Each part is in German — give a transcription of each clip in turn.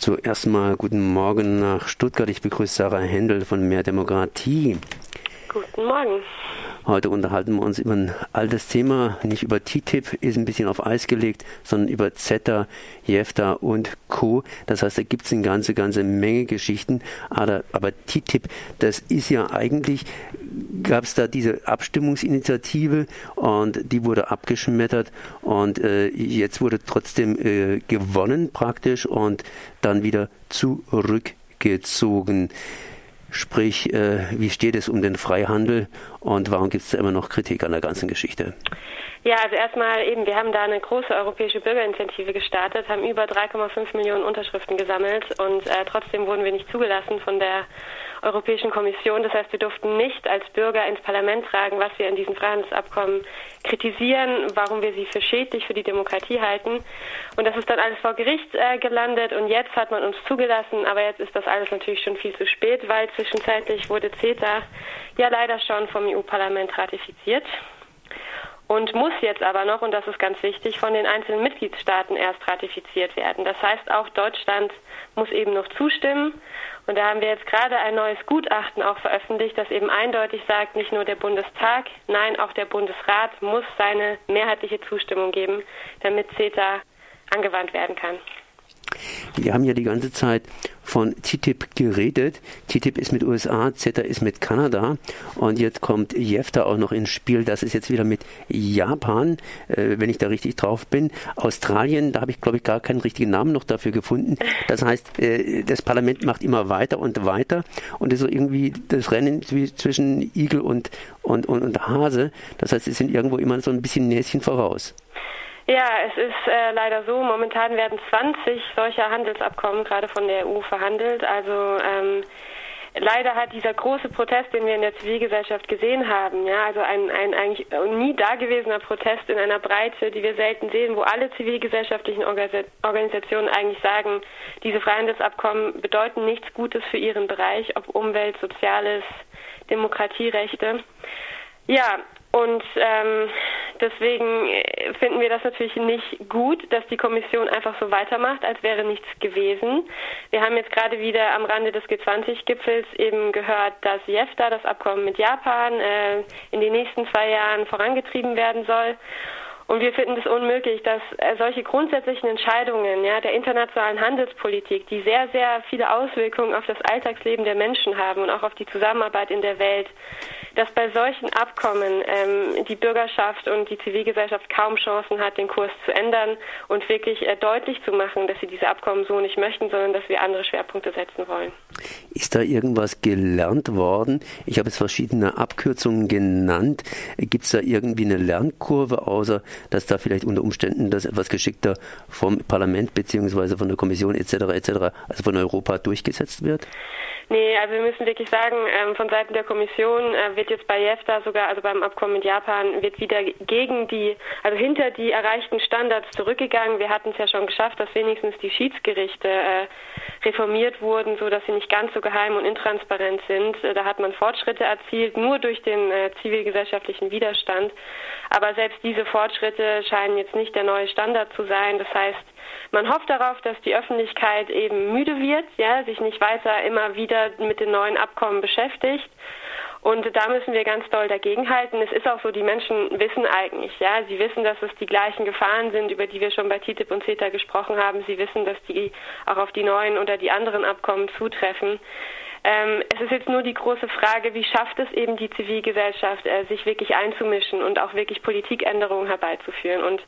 Zuerst mal guten Morgen nach Stuttgart. Ich begrüße Sarah Händel von Mehr Demokratie. Guten Morgen. Heute unterhalten wir uns über ein altes Thema, nicht über TTIP, ist ein bisschen auf Eis gelegt, sondern über CETA, JEFTA und Co. Das heißt, da gibt es eine ganze, ganze Menge Geschichten. Aber, aber TTIP, das ist ja eigentlich, gab es da diese Abstimmungsinitiative und die wurde abgeschmettert und äh, jetzt wurde trotzdem äh, gewonnen praktisch und dann wieder zurückgezogen. Sprich, äh, wie steht es um den Freihandel und warum gibt es da immer noch Kritik an der ganzen Geschichte? Ja, also erstmal eben, wir haben da eine große europäische Bürgerinitiative gestartet, haben über 3,5 Millionen Unterschriften gesammelt und äh, trotzdem wurden wir nicht zugelassen von der Europäischen Kommission. Das heißt, wir durften nicht als Bürger ins Parlament tragen, was wir in diesen Freihandelsabkommen kritisieren, warum wir sie für schädlich für die Demokratie halten. Und das ist dann alles vor Gericht äh, gelandet und jetzt hat man uns zugelassen, aber jetzt ist das alles natürlich schon viel zu spät, weil zwischenzeitlich wurde CETA ja leider schon vom EU-Parlament ratifiziert und muss jetzt aber noch, und das ist ganz wichtig, von den einzelnen Mitgliedstaaten erst ratifiziert werden. Das heißt, auch Deutschland muss eben noch zustimmen. Und da haben wir jetzt gerade ein neues Gutachten auch veröffentlicht, das eben eindeutig sagt, nicht nur der Bundestag, nein, auch der Bundesrat muss seine mehrheitliche Zustimmung geben, damit CETA angewandt werden kann. Wir haben ja die ganze Zeit von TTIP geredet. TTIP ist mit USA, CETA ist mit Kanada und jetzt kommt JEFTA auch noch ins Spiel. Das ist jetzt wieder mit Japan, äh, wenn ich da richtig drauf bin. Australien, da habe ich glaube ich gar keinen richtigen Namen noch dafür gefunden. Das heißt, äh, das Parlament macht immer weiter und weiter und ist so irgendwie das Rennen zwischen Igel und, und, und, und Hase. Das heißt, sie sind irgendwo immer so ein bisschen Näschen voraus. Ja, es ist äh, leider so, momentan werden 20 solcher Handelsabkommen gerade von der EU verhandelt. Also ähm, leider hat dieser große Protest, den wir in der Zivilgesellschaft gesehen haben, ja, also ein, ein eigentlich nie dagewesener Protest in einer Breite, die wir selten sehen, wo alle zivilgesellschaftlichen Organisationen eigentlich sagen, diese Freihandelsabkommen bedeuten nichts Gutes für ihren Bereich, ob Umwelt, Soziales, Demokratierechte. Ja, und ähm, deswegen äh, finden wir das natürlich nicht gut, dass die Kommission einfach so weitermacht, als wäre nichts gewesen. Wir haben jetzt gerade wieder am Rande des G20-Gipfels eben gehört, dass JEFTA, das Abkommen mit Japan, äh, in den nächsten zwei Jahren vorangetrieben werden soll. Und wir finden es unmöglich, dass äh, solche grundsätzlichen Entscheidungen ja, der internationalen Handelspolitik, die sehr, sehr viele Auswirkungen auf das Alltagsleben der Menschen haben und auch auf die Zusammenarbeit in der Welt, dass bei solchen Abkommen ähm, die Bürgerschaft und die Zivilgesellschaft kaum Chancen hat, den Kurs zu ändern und wirklich äh, deutlich zu machen, dass sie diese Abkommen so nicht möchten, sondern dass wir andere Schwerpunkte setzen wollen. Ist da irgendwas gelernt worden? Ich habe jetzt verschiedene Abkürzungen genannt. Gibt es da irgendwie eine Lernkurve, außer dass da vielleicht unter Umständen das etwas geschickter vom Parlament bzw. von der Kommission etc. etc. also von Europa durchgesetzt wird? Nee, also wir müssen wirklich sagen, ähm, von Seiten der Kommission äh, wird jetzt bei JEFTA sogar, also beim Abkommen mit Japan, wird wieder gegen die, also hinter die erreichten Standards zurückgegangen. Wir hatten es ja schon geschafft, dass wenigstens die Schiedsgerichte äh, reformiert wurden, so dass sie nicht ganz so geheim und intransparent sind. Äh, da hat man Fortschritte erzielt, nur durch den äh, zivilgesellschaftlichen Widerstand. Aber selbst diese Fortschritte scheinen jetzt nicht der neue Standard zu sein. Das heißt, man hofft darauf, dass die Öffentlichkeit eben müde wird, ja, sich nicht weiter immer wieder mit den neuen Abkommen beschäftigt. Und da müssen wir ganz doll dagegenhalten. Es ist auch so, die Menschen wissen eigentlich, ja, sie wissen, dass es die gleichen Gefahren sind, über die wir schon bei TTIP und CETA gesprochen haben. Sie wissen, dass die auch auf die neuen oder die anderen Abkommen zutreffen. Ähm, es ist jetzt nur die große Frage, wie schafft es eben die Zivilgesellschaft, äh, sich wirklich einzumischen und auch wirklich Politikänderungen herbeizuführen. Und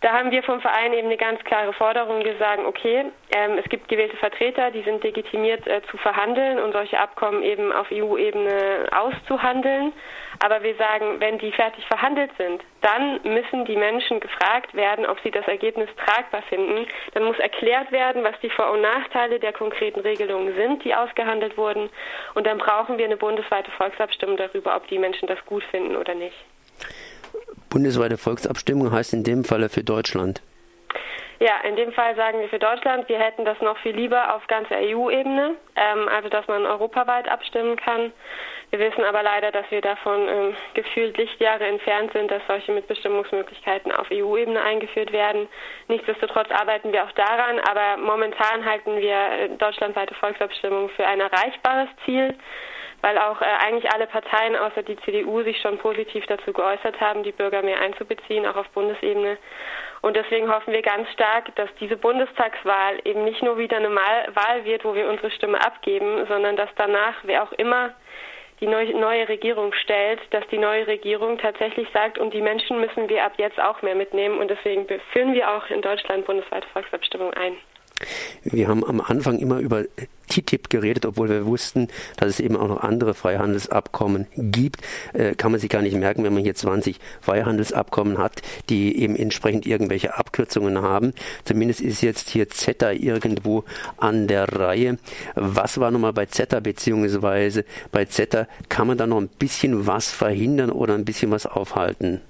da haben wir vom Verein eben eine ganz klare Forderung. Sagen, okay, ähm, es gibt gewählte Vertreter, die sind legitimiert äh, zu verhandeln und solche Abkommen eben auf EU-Ebene auszuhandeln. Aber wir sagen, wenn die fertig verhandelt sind, dann müssen die Menschen gefragt werden, ob sie das Ergebnis tragbar finden. Dann muss erklärt werden, was die Vor- und Nachteile der konkreten Regelungen sind, die ausgehandelt wurden. Und dann brauchen wir eine bundesweite Volksabstimmung darüber, ob die Menschen das gut finden oder nicht. Bundesweite Volksabstimmung heißt in dem Falle für Deutschland. Ja, in dem Fall sagen wir für Deutschland, wir hätten das noch viel lieber auf ganzer EU-Ebene, ähm, also dass man europaweit abstimmen kann. Wir wissen aber leider, dass wir davon ähm, gefühlt Lichtjahre entfernt sind, dass solche Mitbestimmungsmöglichkeiten auf EU-Ebene eingeführt werden. Nichtsdestotrotz arbeiten wir auch daran, aber momentan halten wir äh, deutschlandweite Volksabstimmung für ein erreichbares Ziel weil auch äh, eigentlich alle Parteien außer die CDU sich schon positiv dazu geäußert haben, die Bürger mehr einzubeziehen, auch auf Bundesebene. Und deswegen hoffen wir ganz stark, dass diese Bundestagswahl eben nicht nur wieder eine Wahl wird, wo wir unsere Stimme abgeben, sondern dass danach, wer auch immer die neue Regierung stellt, dass die neue Regierung tatsächlich sagt, und die Menschen müssen wir ab jetzt auch mehr mitnehmen. Und deswegen führen wir auch in Deutschland bundesweite Volksabstimmung ein. Wir haben am Anfang immer über TTIP geredet, obwohl wir wussten, dass es eben auch noch andere Freihandelsabkommen gibt. Äh, kann man sich gar nicht merken, wenn man hier 20 Freihandelsabkommen hat, die eben entsprechend irgendwelche Abkürzungen haben. Zumindest ist jetzt hier CETA irgendwo an der Reihe. Was war nochmal bei CETA, beziehungsweise bei CETA kann man da noch ein bisschen was verhindern oder ein bisschen was aufhalten?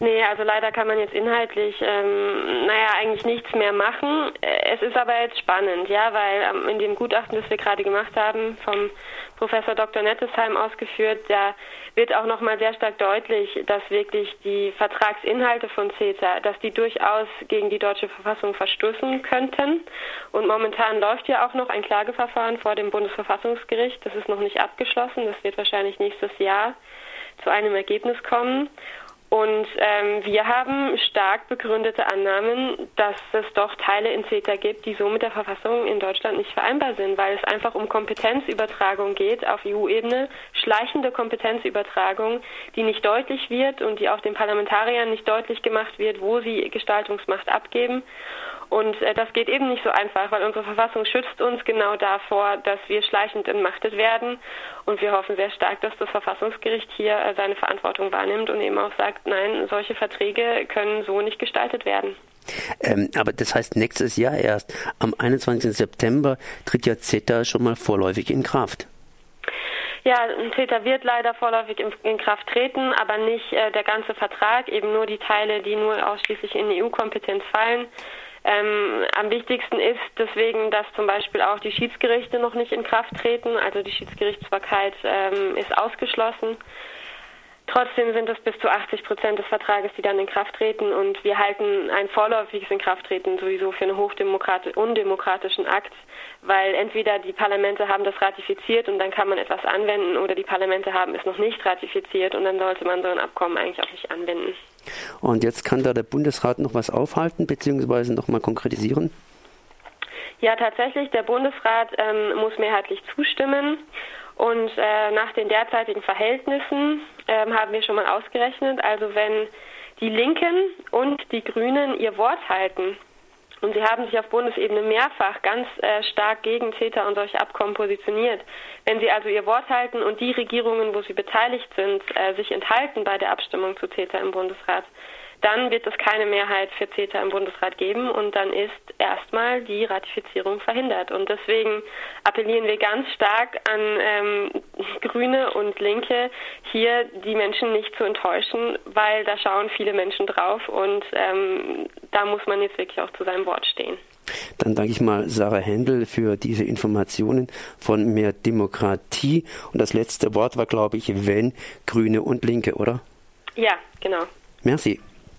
Nee, also leider kann man jetzt inhaltlich, ähm, naja, eigentlich nichts mehr machen. Es ist aber jetzt spannend, ja, weil ähm, in dem Gutachten, das wir gerade gemacht haben, vom Professor Dr. Nettesheim ausgeführt, da wird auch nochmal sehr stark deutlich, dass wirklich die Vertragsinhalte von CETA, dass die durchaus gegen die deutsche Verfassung verstoßen könnten. Und momentan läuft ja auch noch ein Klageverfahren vor dem Bundesverfassungsgericht. Das ist noch nicht abgeschlossen. Das wird wahrscheinlich nächstes Jahr zu einem Ergebnis kommen. Und ähm, wir haben stark begründete Annahmen, dass es doch Teile in CETA gibt, die so mit der Verfassung in Deutschland nicht vereinbar sind, weil es einfach um Kompetenzübertragung geht auf EU-Ebene, schleichende Kompetenzübertragung, die nicht deutlich wird und die auch den Parlamentariern nicht deutlich gemacht wird, wo sie Gestaltungsmacht abgeben. Und äh, das geht eben nicht so einfach, weil unsere Verfassung schützt uns genau davor, dass wir schleichend entmachtet werden. Und wir hoffen sehr stark, dass das Verfassungsgericht hier äh, seine Verantwortung wahrnimmt und eben auch sagt, nein, solche Verträge können so nicht gestaltet werden. Ähm, aber das heißt, nächstes Jahr erst, am 21. September, tritt ja CETA schon mal vorläufig in Kraft. Ja, CETA wird leider vorläufig in, Kraft treten, aber nicht äh, der ganze Vertrag, eben nur die Teile, die nur ausschließlich in EU-Kompetenz fallen. Ähm, am wichtigsten ist deswegen, dass zum Beispiel auch die Schiedsgerichte noch nicht in Kraft treten. Also die Schiedsgerichtsbarkeit ähm, ist ausgeschlossen. Trotzdem sind es bis zu 80 Prozent des Vertrages, die dann in Kraft treten. Und wir halten ein vorläufiges Inkrafttreten sowieso für einen undemokratischen Akt, weil entweder die Parlamente haben das ratifiziert und dann kann man etwas anwenden oder die Parlamente haben es noch nicht ratifiziert und dann sollte man so ein Abkommen eigentlich auch nicht anwenden. Und jetzt kann da der Bundesrat noch was aufhalten bzw. noch mal konkretisieren? Ja, tatsächlich, der Bundesrat ähm, muss mehrheitlich zustimmen. Und äh, nach den derzeitigen Verhältnissen äh, haben wir schon mal ausgerechnet, also wenn die Linken und die Grünen ihr Wort halten, und sie haben sich auf Bundesebene mehrfach ganz äh, stark gegen CETA und solche Abkommen positioniert. Wenn sie also ihr Wort halten und die Regierungen, wo sie beteiligt sind, äh, sich enthalten bei der Abstimmung zu CETA im Bundesrat, dann wird es keine Mehrheit für CETA im Bundesrat geben und dann ist erstmal die Ratifizierung verhindert. Und deswegen appellieren wir ganz stark an ähm, Grüne und Linke, hier die Menschen nicht zu enttäuschen, weil da schauen viele Menschen drauf und ähm, da muss man jetzt wirklich auch zu seinem Wort stehen. Dann danke ich mal Sarah Händel für diese Informationen von mehr Demokratie. Und das letzte Wort war, glaube ich, wenn Grüne und Linke, oder? Ja, genau. Merci.